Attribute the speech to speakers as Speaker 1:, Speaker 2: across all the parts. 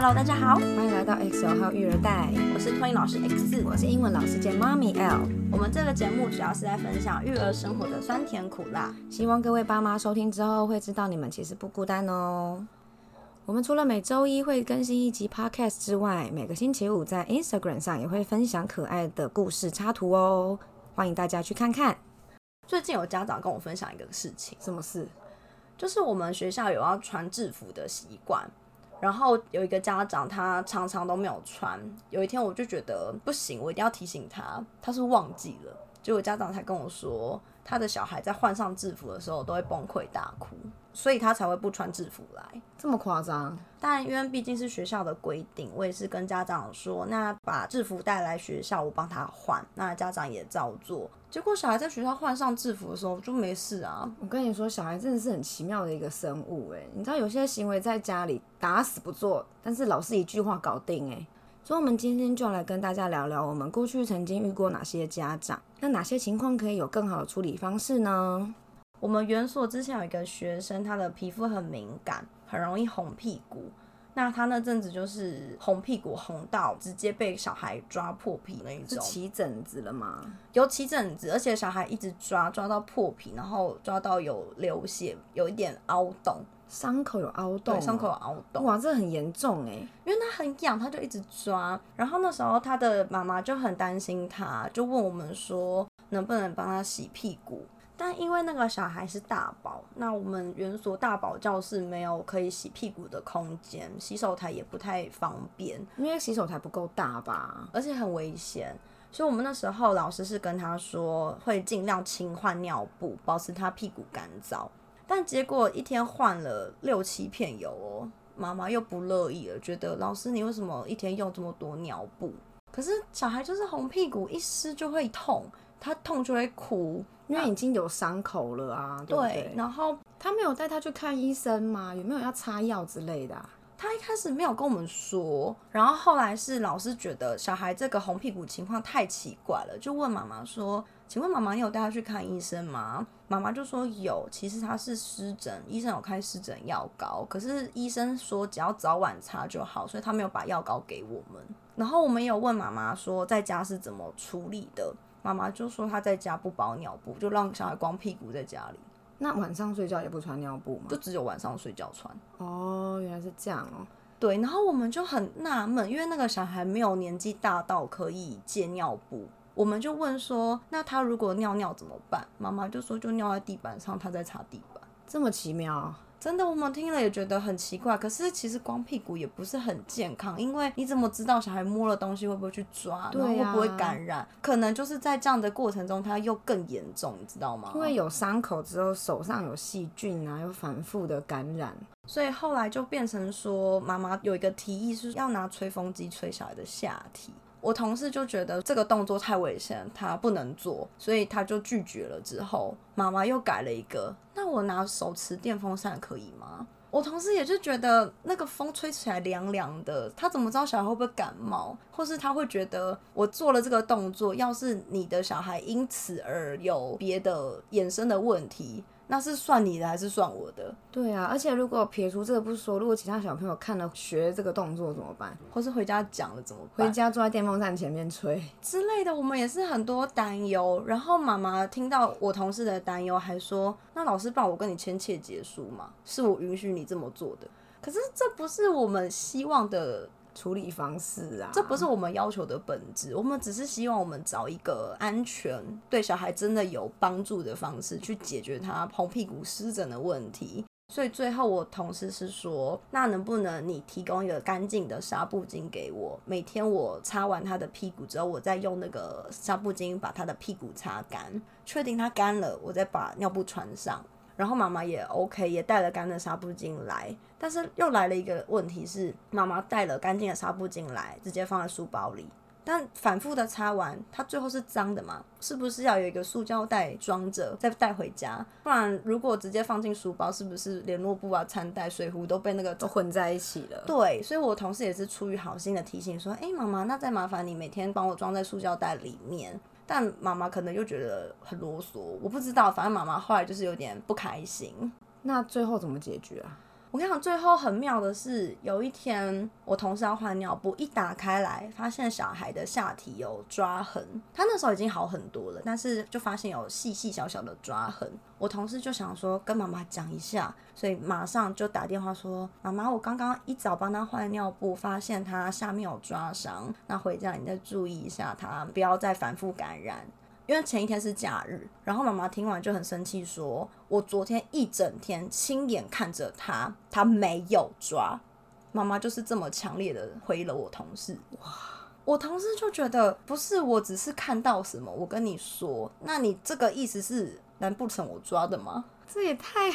Speaker 1: Hello，大家好，
Speaker 2: 欢迎来到 X 九号育儿袋，
Speaker 1: 我是托尼老师 X，
Speaker 2: 我是英文老师兼妈咪 L。
Speaker 1: 我们这个节目主要是在分享育儿生活的酸甜苦辣，
Speaker 2: 希望各位爸妈收听之后会知道你们其实不孤单哦。我们除了每周一会更新一集 Podcast 之外，每个星期五在 Instagram 上也会分享可爱的故事插图哦，欢迎大家去看看。
Speaker 1: 最近有家长跟我分享一个事情，
Speaker 2: 什么事？
Speaker 1: 就是我们学校有要穿制服的习惯，然后有一个家长他常常都没有穿，有一天我就觉得不行，我一定要提醒他，他是忘记了，结果家长才跟我说，他的小孩在换上制服的时候都会崩溃大哭，所以他才会不穿制服来。
Speaker 2: 这么夸张？
Speaker 1: 但因为毕竟是学校的规定，我也是跟家长说，那把制服带来学校，我帮他换。那家长也照做。结果小孩在学校换上制服的时候就没事啊。
Speaker 2: 我跟你说，小孩真的是很奇妙的一个生物诶，你知道有些行为在家里打死不做，但是老师一句话搞定诶。所以，我们今天就来跟大家聊聊，我们过去曾经遇过哪些家长，那哪些情况可以有更好的处理方式呢？
Speaker 1: 我们园所之前有一个学生，他的皮肤很敏感，很容易红屁股。那他那阵子就是红屁股红到直接被小孩抓破皮那一种，
Speaker 2: 起疹子了吗？
Speaker 1: 有起疹子，而且小孩一直抓抓到破皮，然后抓到有流血，有一点凹洞，
Speaker 2: 伤口有凹洞，
Speaker 1: 伤口有凹洞。
Speaker 2: 哇，这很严重哎，
Speaker 1: 因为他很痒，他就一直抓。然后那时候他的妈妈就很担心他，就问我们说能不能帮他洗屁股。但因为那个小孩是大宝，那我们园所大宝教室没有可以洗屁股的空间，洗手台也不太方便，
Speaker 2: 因为洗手台不够大吧，
Speaker 1: 而且很危险。所以我们那时候老师是跟他说，会尽量勤换尿布，保持他屁股干燥。但结果一天换了六七片油哦，妈妈又不乐意了，觉得老师你为什么一天用这么多尿布？可是小孩就是红屁股，一湿就会痛，他痛就会哭。
Speaker 2: 因为已经有伤口了啊，对。
Speaker 1: 然后
Speaker 2: 他没有带他去看医生吗？有没有要擦药之类的？
Speaker 1: 他一开始没有跟我们说，然后后来是老师觉得小孩这个红屁股情况太奇怪了，就问妈妈说：“请问妈妈，你有带他去看医生吗？”妈妈就说有，其实他是湿疹，医生有开湿疹药膏，可是医生说只要早晚擦就好，所以他没有把药膏给我们。然后我们有问妈妈说在家是怎么处理的。妈妈就说她在家不包尿布，就让小孩光屁股在家里。
Speaker 2: 那晚上睡觉也不穿尿布吗？
Speaker 1: 就只有晚上睡觉穿。
Speaker 2: 哦，原来是这样哦。
Speaker 1: 对，然后我们就很纳闷，因为那个小孩没有年纪大到可以借尿布，我们就问说，那他如果尿尿怎么办？妈妈就说就尿在地板上，他在擦地板。
Speaker 2: 这么奇妙。
Speaker 1: 真的，我们听了也觉得很奇怪。可是其实光屁股也不是很健康，因为你怎么知道小孩摸了东西会不会去抓，然后会不会感染？可能就是在这样的过程中，它又更严重，你知道吗？
Speaker 2: 因为有伤口之后，手上有细菌啊，又反复的感染，
Speaker 1: 所以后来就变成说，妈妈有一个提议是要拿吹风机吹小孩的下体。我同事就觉得这个动作太危险，他不能做，所以他就拒绝了。之后妈妈又改了一个，那我拿手持电风扇可以吗？我同事也就觉得那个风吹起来凉凉的，他怎么知道小孩会不会感冒？或是他会觉得我做了这个动作，要是你的小孩因此而有别的衍生的问题？那是算你的还是算我的？
Speaker 2: 对啊，而且如果撇除这个不说，如果其他小朋友看了学这个动作怎么办？
Speaker 1: 或是回家讲了怎么办？
Speaker 2: 回家坐在电风扇前面吹
Speaker 1: 之类的，我们也是很多担忧。然后妈妈听到我同事的担忧，还说：“那老师帮我跟你签切结束嘛，是我允许你这么做的。”可是这不是我们希望的。
Speaker 2: 处理方式啊，
Speaker 1: 这不是我们要求的本质。我们只是希望我们找一个安全、对小孩真的有帮助的方式去解决他红屁股湿疹的问题。所以最后我同事是说，那能不能你提供一个干净的纱布巾给我？每天我擦完他的屁股之后，我再用那个纱布巾把他的屁股擦干，确定他干了，我再把尿布穿上。然后妈妈也 OK，也带了干的纱布巾来，但是又来了一个问题是，妈妈带了干净的纱布进来，直接放在书包里，但反复的擦完，它最后是脏的嘛？是不是要有一个塑胶袋装着再带回家？不然如果直接放进书包，是不是联络布啊、餐袋、水壶都被那个
Speaker 2: 都混在一起了？
Speaker 1: 对，所以我同事也是出于好心的提醒说，哎，妈妈，那再麻烦你每天帮我装在塑胶袋里面。但妈妈可能又觉得很啰嗦，我不知道，反正妈妈后来就是有点不开心。
Speaker 2: 那最后怎么解决啊？
Speaker 1: 我跟你讲，最后很妙的是，有一天我同事要换尿布，一打开来，发现小孩的下体有抓痕。他那时候已经好很多了，但是就发现有细细小小的抓痕。我同事就想说跟妈妈讲一下，所以马上就打电话说：“妈妈，我刚刚一早帮他换尿布，发现他下面有抓伤，那回家你再注意一下他，不要再反复感染。”因为前一天是假日，然后妈妈听完就很生气，说：“我昨天一整天亲眼看着他，他没有抓。”妈妈就是这么强烈的回了我同事。哇！我同事就觉得不是，我只是看到什么，我跟你说，那你这个意思是，难不成我抓的吗？
Speaker 2: 这也太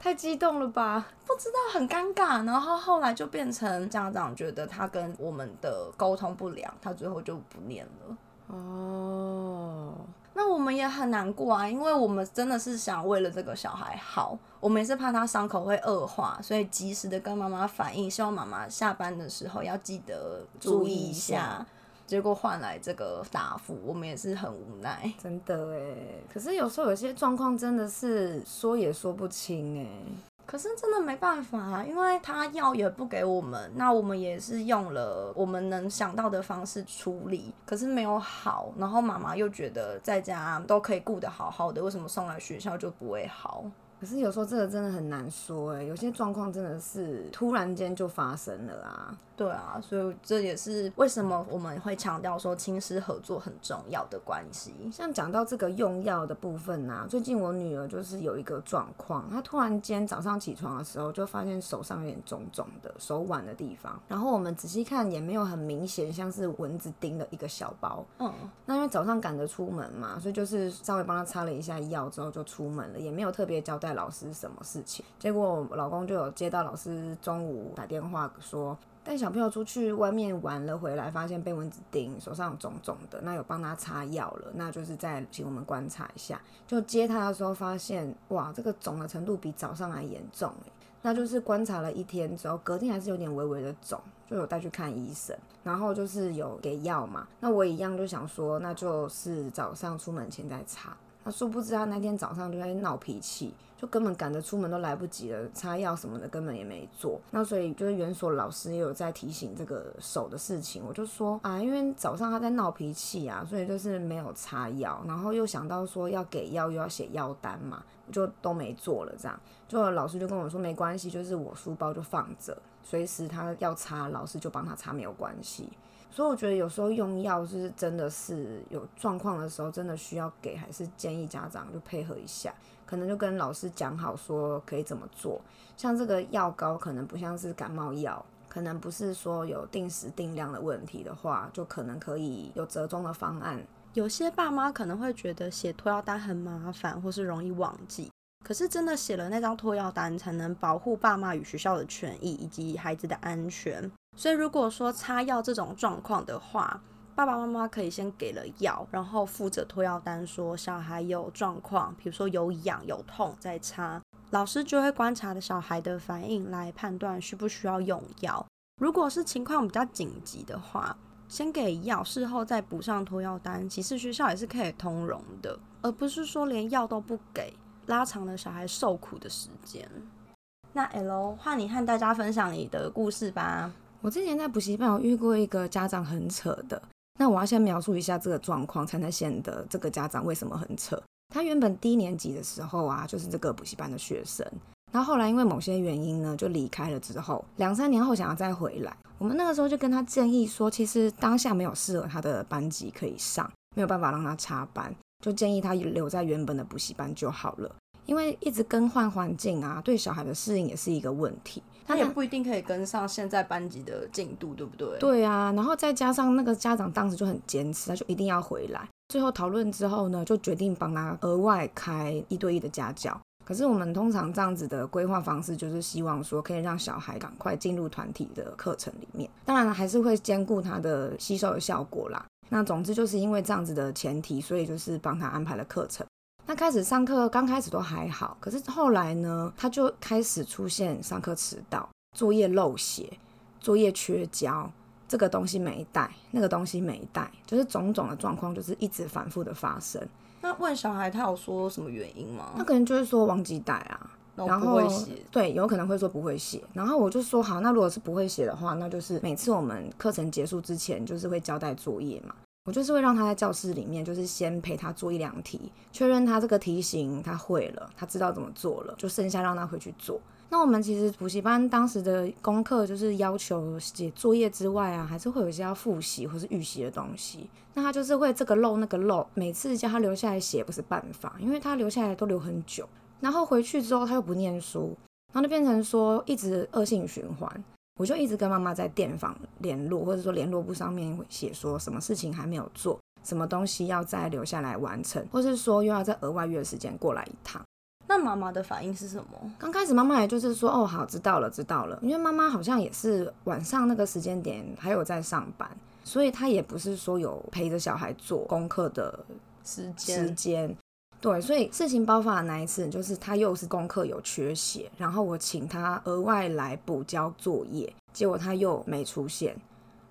Speaker 2: 太激动了吧？
Speaker 1: 不知道，很尴尬。然后后来就变成家长觉得他跟我们的沟通不良，他最后就不念了。哦，那我们也很难过啊，因为我们真的是想为了这个小孩好，我们也是怕他伤口会恶化，所以及时的跟妈妈反映，希望妈妈下班的时候要记得注意一下。结果换来这个答复，我们也是很无奈。
Speaker 2: 真的哎，可是有时候有些状况真的是说也说不清哎。
Speaker 1: 可是真的没办法，因为他药也不给我们，那我们也是用了我们能想到的方式处理，可是没有好。然后妈妈又觉得在家都可以顾得好好的，为什么送来学校就不会好？
Speaker 2: 可是有时候这个真的很难说哎，有些状况真的是突然间就发生了啊。
Speaker 1: 对啊，所以这也是为什么我们会强调说亲师合作很重要的关系。
Speaker 2: 像讲到这个用药的部分啊，最近我女儿就是有一个状况，她突然间早上起床的时候就发现手上有点肿肿的，手腕的地方。然后我们仔细看也没有很明显，像是蚊子叮的一个小包。嗯，那因为早上赶着出门嘛，所以就是稍微帮她擦了一下药之后就出门了，也没有特别交代老师什么事情。结果我老公就有接到老师中午打电话说。带小朋友出去外面玩了，回来发现被蚊子叮，手上肿肿的，那有帮他擦药了，那就是再请我们观察一下。就接他的时候发现，哇，这个肿的程度比早上还严重那就是观察了一天之后，隔天还是有点微微的肿，就有带去看医生，然后就是有给药嘛。那我一样就想说，那就是早上出门前再擦。那殊不知他那天早上就在闹脾气。就根本赶着出门都来不及了，擦药什么的根本也没做。那所以就是园所老师也有在提醒这个手的事情。我就说啊，因为早上他在闹脾气啊，所以就是没有擦药，然后又想到说要给药又要写药单嘛，就都没做了。这样，就老师就跟我说没关系，就是我书包就放着，随时他要擦，老师就帮他擦，没有关系。所以我觉得有时候用药是真的是有状况的时候，真的需要给，还是建议家长就配合一下。可能就跟老师讲好说可以怎么做，像这个药膏可能不像是感冒药，可能不是说有定时定量的问题的话，就可能可以有折中的方案。
Speaker 1: 有些爸妈可能会觉得写托药单很麻烦，或是容易忘记，可是真的写了那张托药单，才能保护爸妈与学校的权益以及孩子的安全。所以如果说擦药这种状况的话，爸爸妈妈可以先给了药，然后附着托药单说小孩有状况，比如说有痒有痛再擦，老师就会观察的小孩的反应来判断需不需要用药。如果是情况比较紧急的话，先给药，事后再补上托药单，其实学校也是可以通融的，而不是说连药都不给，拉长了小孩受苦的时间。那 L，换你和大家分享你的故事吧。
Speaker 2: 我之前在补习班有遇过一个家长很扯的。那我要先描述一下这个状况，才能显得这个家长为什么很扯。他原本低年级的时候啊，就是这个补习班的学生，然后后来因为某些原因呢，就离开了。之后两三年后想要再回来，我们那个时候就跟他建议说，其实当下没有适合他的班级可以上，没有办法让他插班，就建议他留在原本的补习班就好了。因为一直更换环境啊，对小孩的适应也是一个问题。
Speaker 1: 他也不一定可以跟上现在班级的进度，对不对？
Speaker 2: 对啊，然后再加上那个家长当时就很坚持，他就一定要回来。最后讨论之后呢，就决定帮他额外开一对一的家教。可是我们通常这样子的规划方式，就是希望说可以让小孩赶快进入团体的课程里面。当然还是会兼顾他的吸收的效果啦。那总之就是因为这样子的前提，所以就是帮他安排了课程。那开始上课刚开始都还好，可是后来呢，他就开始出现上课迟到、作业漏写、作业缺交，这个东西没带，那个东西没带，就是种种的状况，就是一直反复的发生。
Speaker 1: 那问小孩，他有说什么原因吗？
Speaker 2: 他可能就是说忘记带啊。然后对，有可能会说不会写。然后我就说好，那如果是不会写的话，那就是每次我们课程结束之前，就是会交代作业嘛。我就是会让他在教室里面，就是先陪他做一两题，确认他这个题型他会了，他知道怎么做了，就剩下让他回去做。那我们其实补习班当时的功课就是要求写作业之外啊，还是会有一些要复习或是预习的东西。那他就是会这个漏那个漏，每次叫他留下来写不是办法，因为他留下来都留很久，然后回去之后他又不念书，然后就变成说一直恶性循环。我就一直跟妈妈在电访联络，或者说联络簿上面写说什么事情还没有做，什么东西要再留下来完成，或是说又要再额外约时间过来一趟。
Speaker 1: 那妈妈的反应是什么？
Speaker 2: 刚开始妈妈也就是说，哦，好，知道了，知道了。因为妈妈好像也是晚上那个时间点还有在上班，所以她也不是说有陪着小孩做功课的
Speaker 1: 时间
Speaker 2: 时间。对，所以事情爆发的那一次，就是他又是功课有缺写，然后我请他额外来补交作业，结果他又没出现。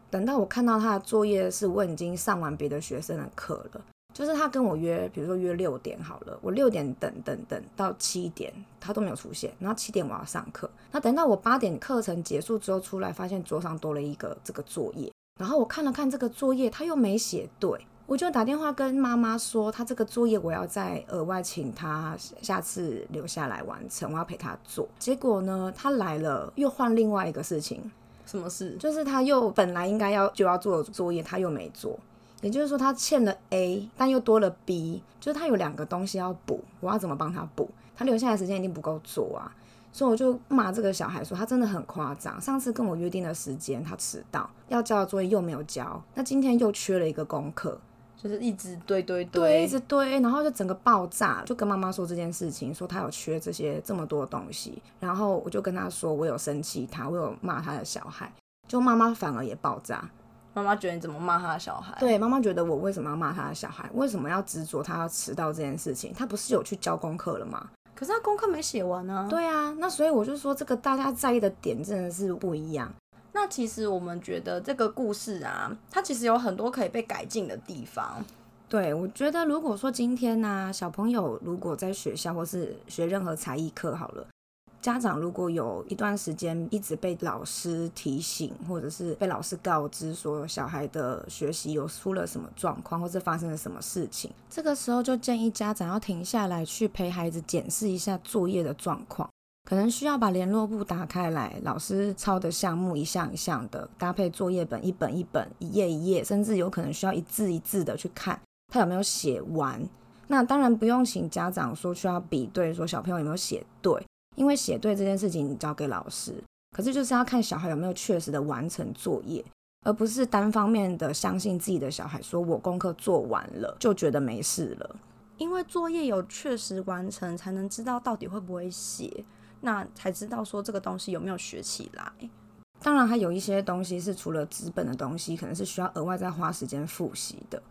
Speaker 2: 等到我看到他的作业，是我已经上完别的学生的课了，就是他跟我约，比如说约六点好了，我六点等等等到七点，他都没有出现，然后七点我要上课，那等到我八点课程结束之后出来，发现桌上多了一个这个作业，然后我看了看这个作业，他又没写对。我就打电话跟妈妈说，他这个作业我要再额外请他下次留下来完成，我要陪他做。结果呢，他来了又换另外一个事情，
Speaker 1: 什么事？
Speaker 2: 就是他又本来应该要就要做的作业，他又没做。也就是说，他欠了 A，但又多了 B，就是他有两个东西要补，我要怎么帮他补？他留下来时间一定不够做啊，所以我就骂这个小孩说，他真的很夸张。上次跟我约定的时间他迟到，要交的作业又没有交，那今天又缺了一个功课。
Speaker 1: 就是一直堆堆
Speaker 2: 堆，一直堆，然后就整个爆炸，就跟妈妈说这件事情，说他有缺这些这么多东西，然后我就跟他说，我有生气他，我有骂他的小孩，就妈妈反而也爆炸，
Speaker 1: 妈妈觉得你怎么骂他的小孩？
Speaker 2: 对，妈妈觉得我为什么要骂他的小孩？为什么要执着他要迟到这件事情？他不是有去交功课了吗？
Speaker 1: 可是他功课没写完呢。
Speaker 2: 对啊，那所以我就说，这个大家在意的点真的是不一样。
Speaker 1: 那其实我们觉得这个故事啊，它其实有很多可以被改进的地方。
Speaker 2: 对，我觉得如果说今天呢，小朋友如果在学校或是学任何才艺课好了，家长如果有一段时间一直被老师提醒，或者是被老师告知说小孩的学习有出了什么状况，或是发生了什么事情，这个时候就建议家长要停下来去陪孩子检视一下作业的状况。可能需要把联络簿打开来，老师抄的项目一项一项的搭配作业本，一本一本，一页一页，甚至有可能需要一字一字的去看他有没有写完。那当然不用请家长说需要比对，说小朋友有没有写对，因为写对这件事情交给老师，可是就是要看小孩有没有确实的完成作业，而不是单方面的相信自己的小孩，说我功课做完了就觉得没事了。
Speaker 1: 因为作业有确实完成，才能知道到底会不会写。那才知道说这个东西有没有学起来。
Speaker 2: 当然，还有一些东西是除了资本的东西，可能是需要额外再花时间复习的。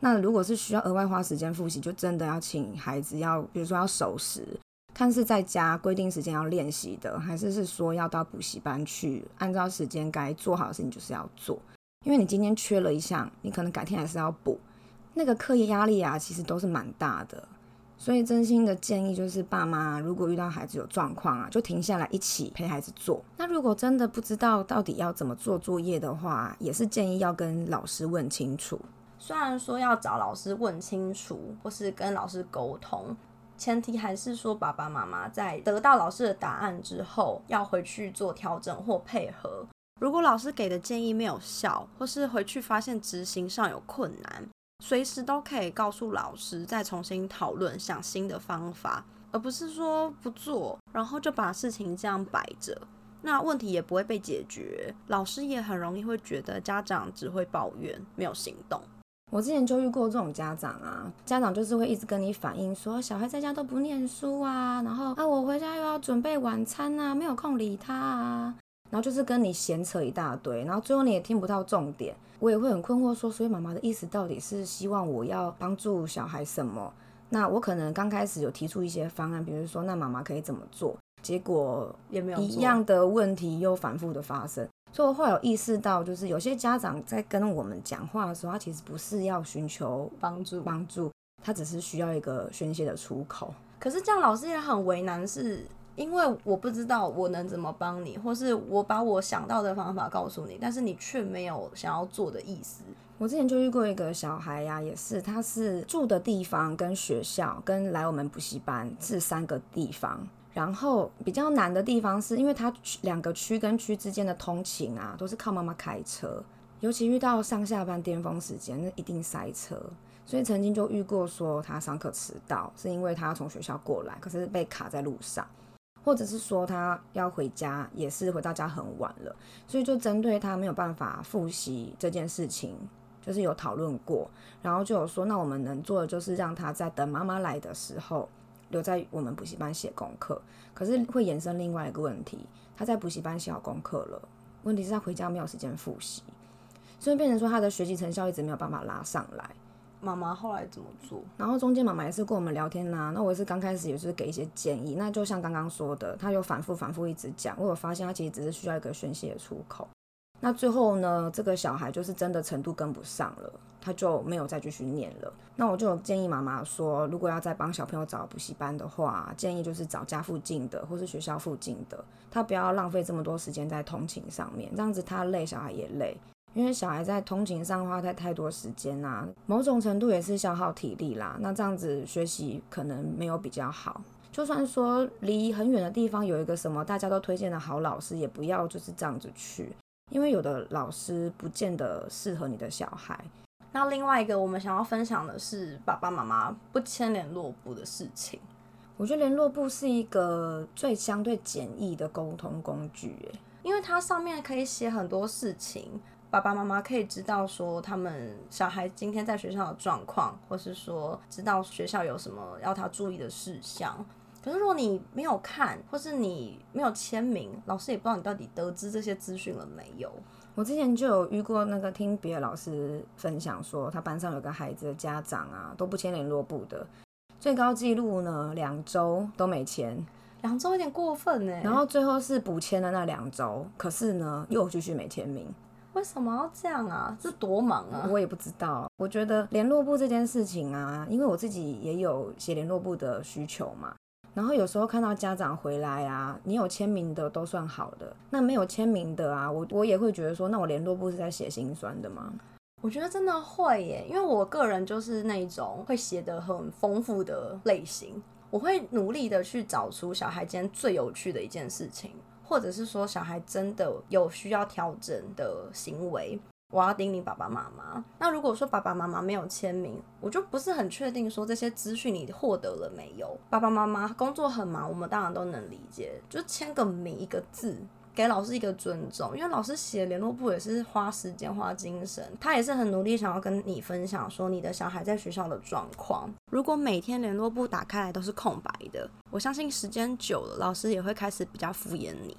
Speaker 2: 那如果是需要额外花时间复习，就真的要请孩子要，比如说要守时，看是在家规定时间要练习的，还是是说要到补习班去，按照时间该做好的事情就是要做。因为你今天缺了一项，你可能改天还是要补。那个课业压力啊，其实都是蛮大的。所以，真心的建议就是，爸妈如果遇到孩子有状况啊，就停下来一起陪孩子做。那如果真的不知道到底要怎么做作业的话，也是建议要跟老师问清楚。
Speaker 1: 虽然说要找老师问清楚，或是跟老师沟通，前提还是说爸爸妈妈在得到老师的答案之后，要回去做调整或配合。如果老师给的建议没有效，或是回去发现执行上有困难。随时都可以告诉老师，再重新讨论，想新的方法，而不是说不做，然后就把事情这样摆着，那问题也不会被解决。老师也很容易会觉得家长只会抱怨，没有行动。
Speaker 2: 我之前就遇过这种家长啊，家长就是会一直跟你反映说，小孩在家都不念书啊，然后啊我回家又要准备晚餐啊，没有空理他啊，然后就是跟你闲扯一大堆，然后最后你也听不到重点。我也会很困惑，说，所以妈妈的意思到底是希望我要帮助小孩什么？那我可能刚开始有提出一些方案，比如说，那妈妈可以怎么做？结果
Speaker 1: 也没有
Speaker 2: 一样的问题又反复的发生。所以我后来有意识到，就是有些家长在跟我们讲话的时候，他其实不是要寻求
Speaker 1: 帮助，
Speaker 2: 帮助他只是需要一个宣泄的出口。
Speaker 1: 可是这样老师也很为难，是。因为我不知道我能怎么帮你，或是我把我想到的方法告诉你，但是你却没有想要做的意思。
Speaker 2: 我之前就遇过一个小孩呀、也是，他是住的地方跟学校跟来我们补习班是三个地方。然后比较难的地方是因为他两个区跟区之间的通勤啊，都是靠妈妈开车，尤其遇到上下班巅峰时间，那一定塞车。所以曾经就遇过说他上课迟到，是因为他要从学校过来，可是被卡在路上，或者是说他要回家，也是回到家很晚了，所以就针对他没有办法复习这件事情，就是有讨论过，然后就有说，那我们能做的就是让他在等妈妈来的时候留在我们补习班写功课。可是会延伸另外一个问题，他在补习班写好功课了，问题是他回家没有时间复习，所以变成说他的学习成效一直没有办法拉上来。
Speaker 1: 妈妈后来怎么做？
Speaker 2: 然后中间妈妈也是跟我们聊天呐、那我也是刚开始也是给一些建议，那就像刚刚说的，他有反复反复一直讲，我有发现他其实只是需要一个宣泄的出口。那最后呢，这个小孩就是真的程度跟不上了，他就没有再继续念了。那我就建议妈妈说，如果要再帮小朋友找补习班的话，建议就是找家附近的或是学校附近的，他不要浪费这么多时间在通勤上面，这样子他累，小孩也累。因为小孩在通勤上花太太多时间啊，某种程度也是消耗体力啦。那这样子学习可能没有比较好。就算说离很远的地方有一个什么大家都推荐的好老师，也不要就是这样子去，因为有的老师不见得适合你的小孩。
Speaker 1: 那另外一个我们想要分享的是爸爸妈妈不签联络簿的事情。
Speaker 2: 我觉得联络簿是一个最相对简易的沟通工具，
Speaker 1: 因为它上面可以写很多事情，爸爸妈妈可以知道说他们小孩今天在学校的状况，或是说知道学校有什么要他注意的事项。可是如果你没有看，或是你没有签名，老师也不知道你到底得知这些资讯了没有。
Speaker 2: 我之前就有遇过那个听别的老师分享说，他班上有个孩子的家长啊都不签联络簿的，最高纪录呢两周都没签，
Speaker 1: 两周有点过分呢。
Speaker 2: 然后最后是补签的那两周，可是呢又继续没签名，
Speaker 1: 为什么要这样啊？这多忙啊！
Speaker 2: 我也不知道。我觉得联络部这件事情啊，因为我自己也有写联络部的需求嘛。然后有时候看到家长回来啊，你有签名的都算好的，那没有签名的啊，我我也会觉得说，那我联络部是在写心酸的吗？
Speaker 1: 我觉得真的会耶，因为我个人就是那一种会写的很丰富的类型，我会努力的去找出小孩今天最有趣的一件事情，或者是说小孩真的有需要调整的行为。我要叮咛爸爸妈妈。那如果说爸爸妈妈没有签名，我就不是很确定说这些资讯你获得了没有。爸爸妈妈工作很忙，我们当然都能理解，就签个名一个字。给老师一个尊重，因为老师写联络簿也是花时间花精神，他也是很努力想要跟你分享说你的小孩在学校的状况。如果每天联络簿打开来都是空白的，我相信时间久了，老师也会开始比较敷衍你。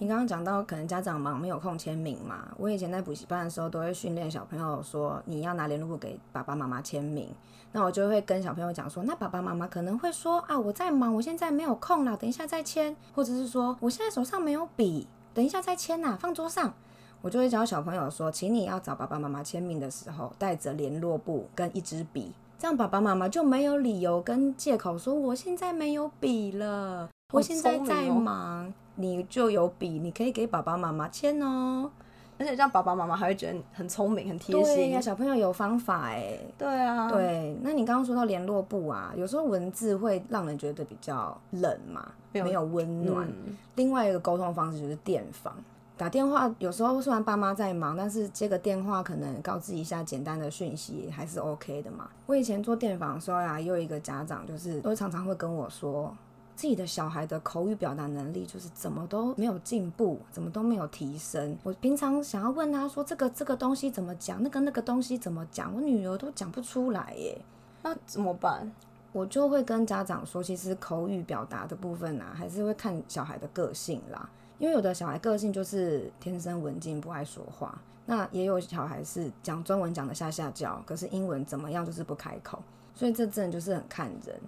Speaker 2: 你刚刚讲到可能家长忙没有空签名嘛，我以前在补习班的时候都会训练小朋友说你要拿联络簿给爸爸妈妈签名，那我就会跟小朋友讲说，那爸爸妈妈可能会说啊我在忙，我现在没有空了，等一下再签，或者是说我现在手上没有笔，等一下再签呐，放桌上。我就会教小朋友说，请你要找爸爸妈妈签名的时候带着联络簿跟一支笔，这样爸爸妈妈就没有理由跟借口说我现在没有笔了，我现在在忙。你就有笔，你可以给爸爸妈妈签哦。
Speaker 1: 而且这样爸爸妈妈还会觉得你很聪明、很贴
Speaker 2: 对
Speaker 1: 心
Speaker 2: 呀，。小朋友有方法哎。
Speaker 1: 对啊，
Speaker 2: 对，那你刚刚说到联络簿啊，有时候文字会让人觉得比较冷嘛，没有温暖。
Speaker 1: 嗯，
Speaker 2: 另外一个沟通方式就是电访。打电话有时候虽然爸妈在忙，但是接个电话可能告知一下简单的讯息还是 OK 的嘛。我以前做电访的时候呀、也有一个家长就是都常常会跟我说，自己的小孩的口语表达能力就是怎么都没有进步，怎么都没有提升。我平常想要问他说这个这个东西怎么讲，那个那个东西怎么讲，我女儿都讲不出来耶。
Speaker 1: 那怎么办？
Speaker 2: 我就会跟家长说，其实口语表达的部分啊，还是会看小孩的个性啦。因为有的小孩个性就是天生文静，不爱说话；那也有小孩是讲中文讲的下下叫，可是英文怎么样就是不开口。所以这真的就是很看人。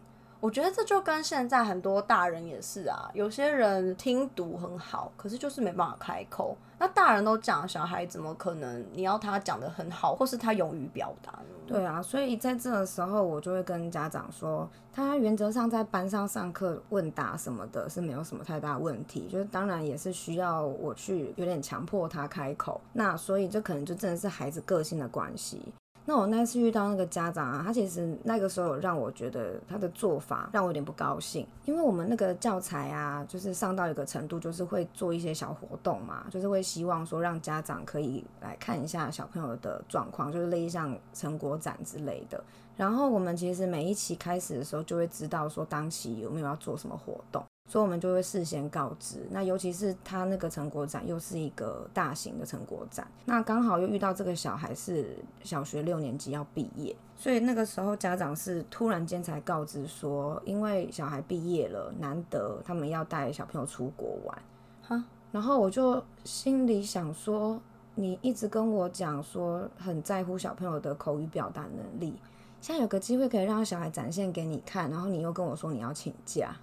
Speaker 1: 我觉得这就跟现在很多大人也是啊，有些人听读很好，可是就是没办法开口。那大人都讲，小孩怎么可能？你要他讲的很好，或是他勇于表达呢？
Speaker 2: 对啊，所以在这个时候，我就会跟家长说，他原则上在班上上课问答什么的，是没有什么太大问题。就是当然也是需要我去有点强迫他开口。那所以这可能就真的是孩子个性的关系。那我那次遇到那个家长啊，他其实那个时候让我觉得他的做法让我有点不高兴，因为我们那个教材啊，就是上到一个程度，就是会做一些小活动嘛，就是会希望说让家长可以来看一下小朋友的状况，就是类似像成果展之类的。然后我们其实每一期开始的时候就会知道说当期有没有要做什么活动。所以我们就会事先告知，那尤其是他那个成果展又是一个大型的成果展，那刚好又遇到这个小孩是小学六年级要毕业，所以那个时候家长是突然间才告知说，因为小孩毕业了，难得他们要带小朋友出国玩，哈，然后我就心里想说，你一直跟我讲说很在乎小朋友的口语表达能力，现在有个机会可以让小孩展现给你看，然后你又跟我说你要请假。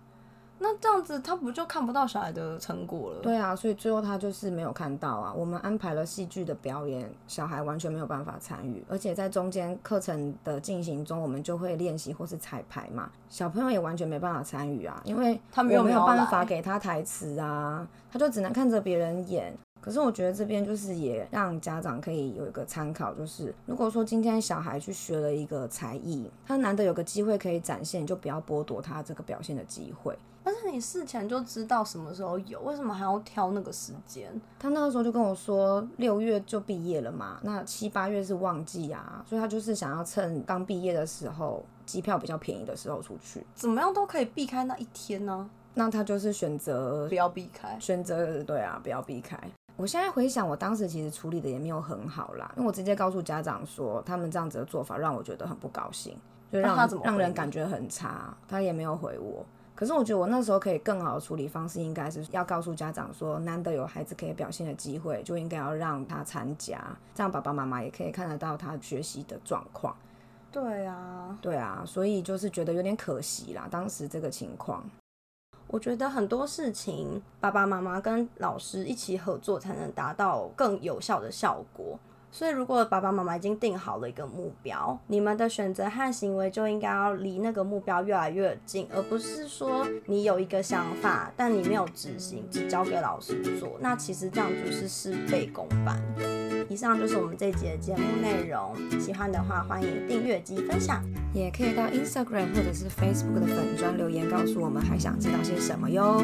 Speaker 1: 那这样子，他不就看不到小孩的成果了？
Speaker 2: 对啊，所以最后他就是没有看到啊。我们安排了戏剧的表演，小孩完全没有办法参与，而且在中间课程的进行中，我们就会练习或是彩排嘛，小朋友也完全没办法参与啊，因为
Speaker 1: 他们没
Speaker 2: 有办法给他台词啊，他就只能看着别人演。可是我觉得这边就是也让家长可以有一个参考，就是如果说今天小孩去学了一个才艺，他难得有个机会可以展现，就不要剥夺他这个表现的机会。
Speaker 1: 但是你事前就知道什么时候有，为什么还要挑那个时间？
Speaker 2: 他那个时候就跟我说，六月就毕业了嘛，那七八月是旺季啊，所以他就是想要趁刚毕业的时候，机票比较便宜的时候出去，
Speaker 1: 怎么样都可以避开那一天呢？
Speaker 2: 那他就是选择
Speaker 1: 不要避开，
Speaker 2: 选择对啊，不要避开。我现在回想，我当时其实处理的也没有很好啦，因为我直接告诉家长说，他们这样子的做法让我觉得很不高兴，就让让人感觉很差。他也没有回我。可是我觉得我那时候可以更好的处理方式，应该是要告诉家长说，难得有孩子可以表现的机会，就应该要让他参加，这样爸爸妈妈也可以看得到他学习的状况。
Speaker 1: 对啊，
Speaker 2: 对啊，所以就是觉得有点可惜啦，当时这个情况。
Speaker 1: 我觉得很多事情，爸爸妈妈跟老师一起合作，才能达到更有效的效果。所以，如果爸爸妈妈已经定好了一个目标，你们的选择和行为就应该要离那个目标越来越近，而不是说你有一个想法，但你没有执行，只交给老师做。那其实这样就是事倍功半。以上就是我们这节的节目内容，喜欢的话欢迎订阅及分享，
Speaker 2: 也可以到 Instagram 或者是 Facebook 的粉专留言告诉我们还想知道些什么哟。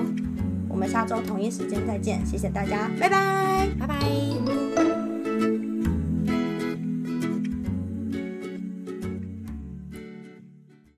Speaker 1: 我们下周同一时间再见，谢谢大家，拜拜，
Speaker 2: 拜拜。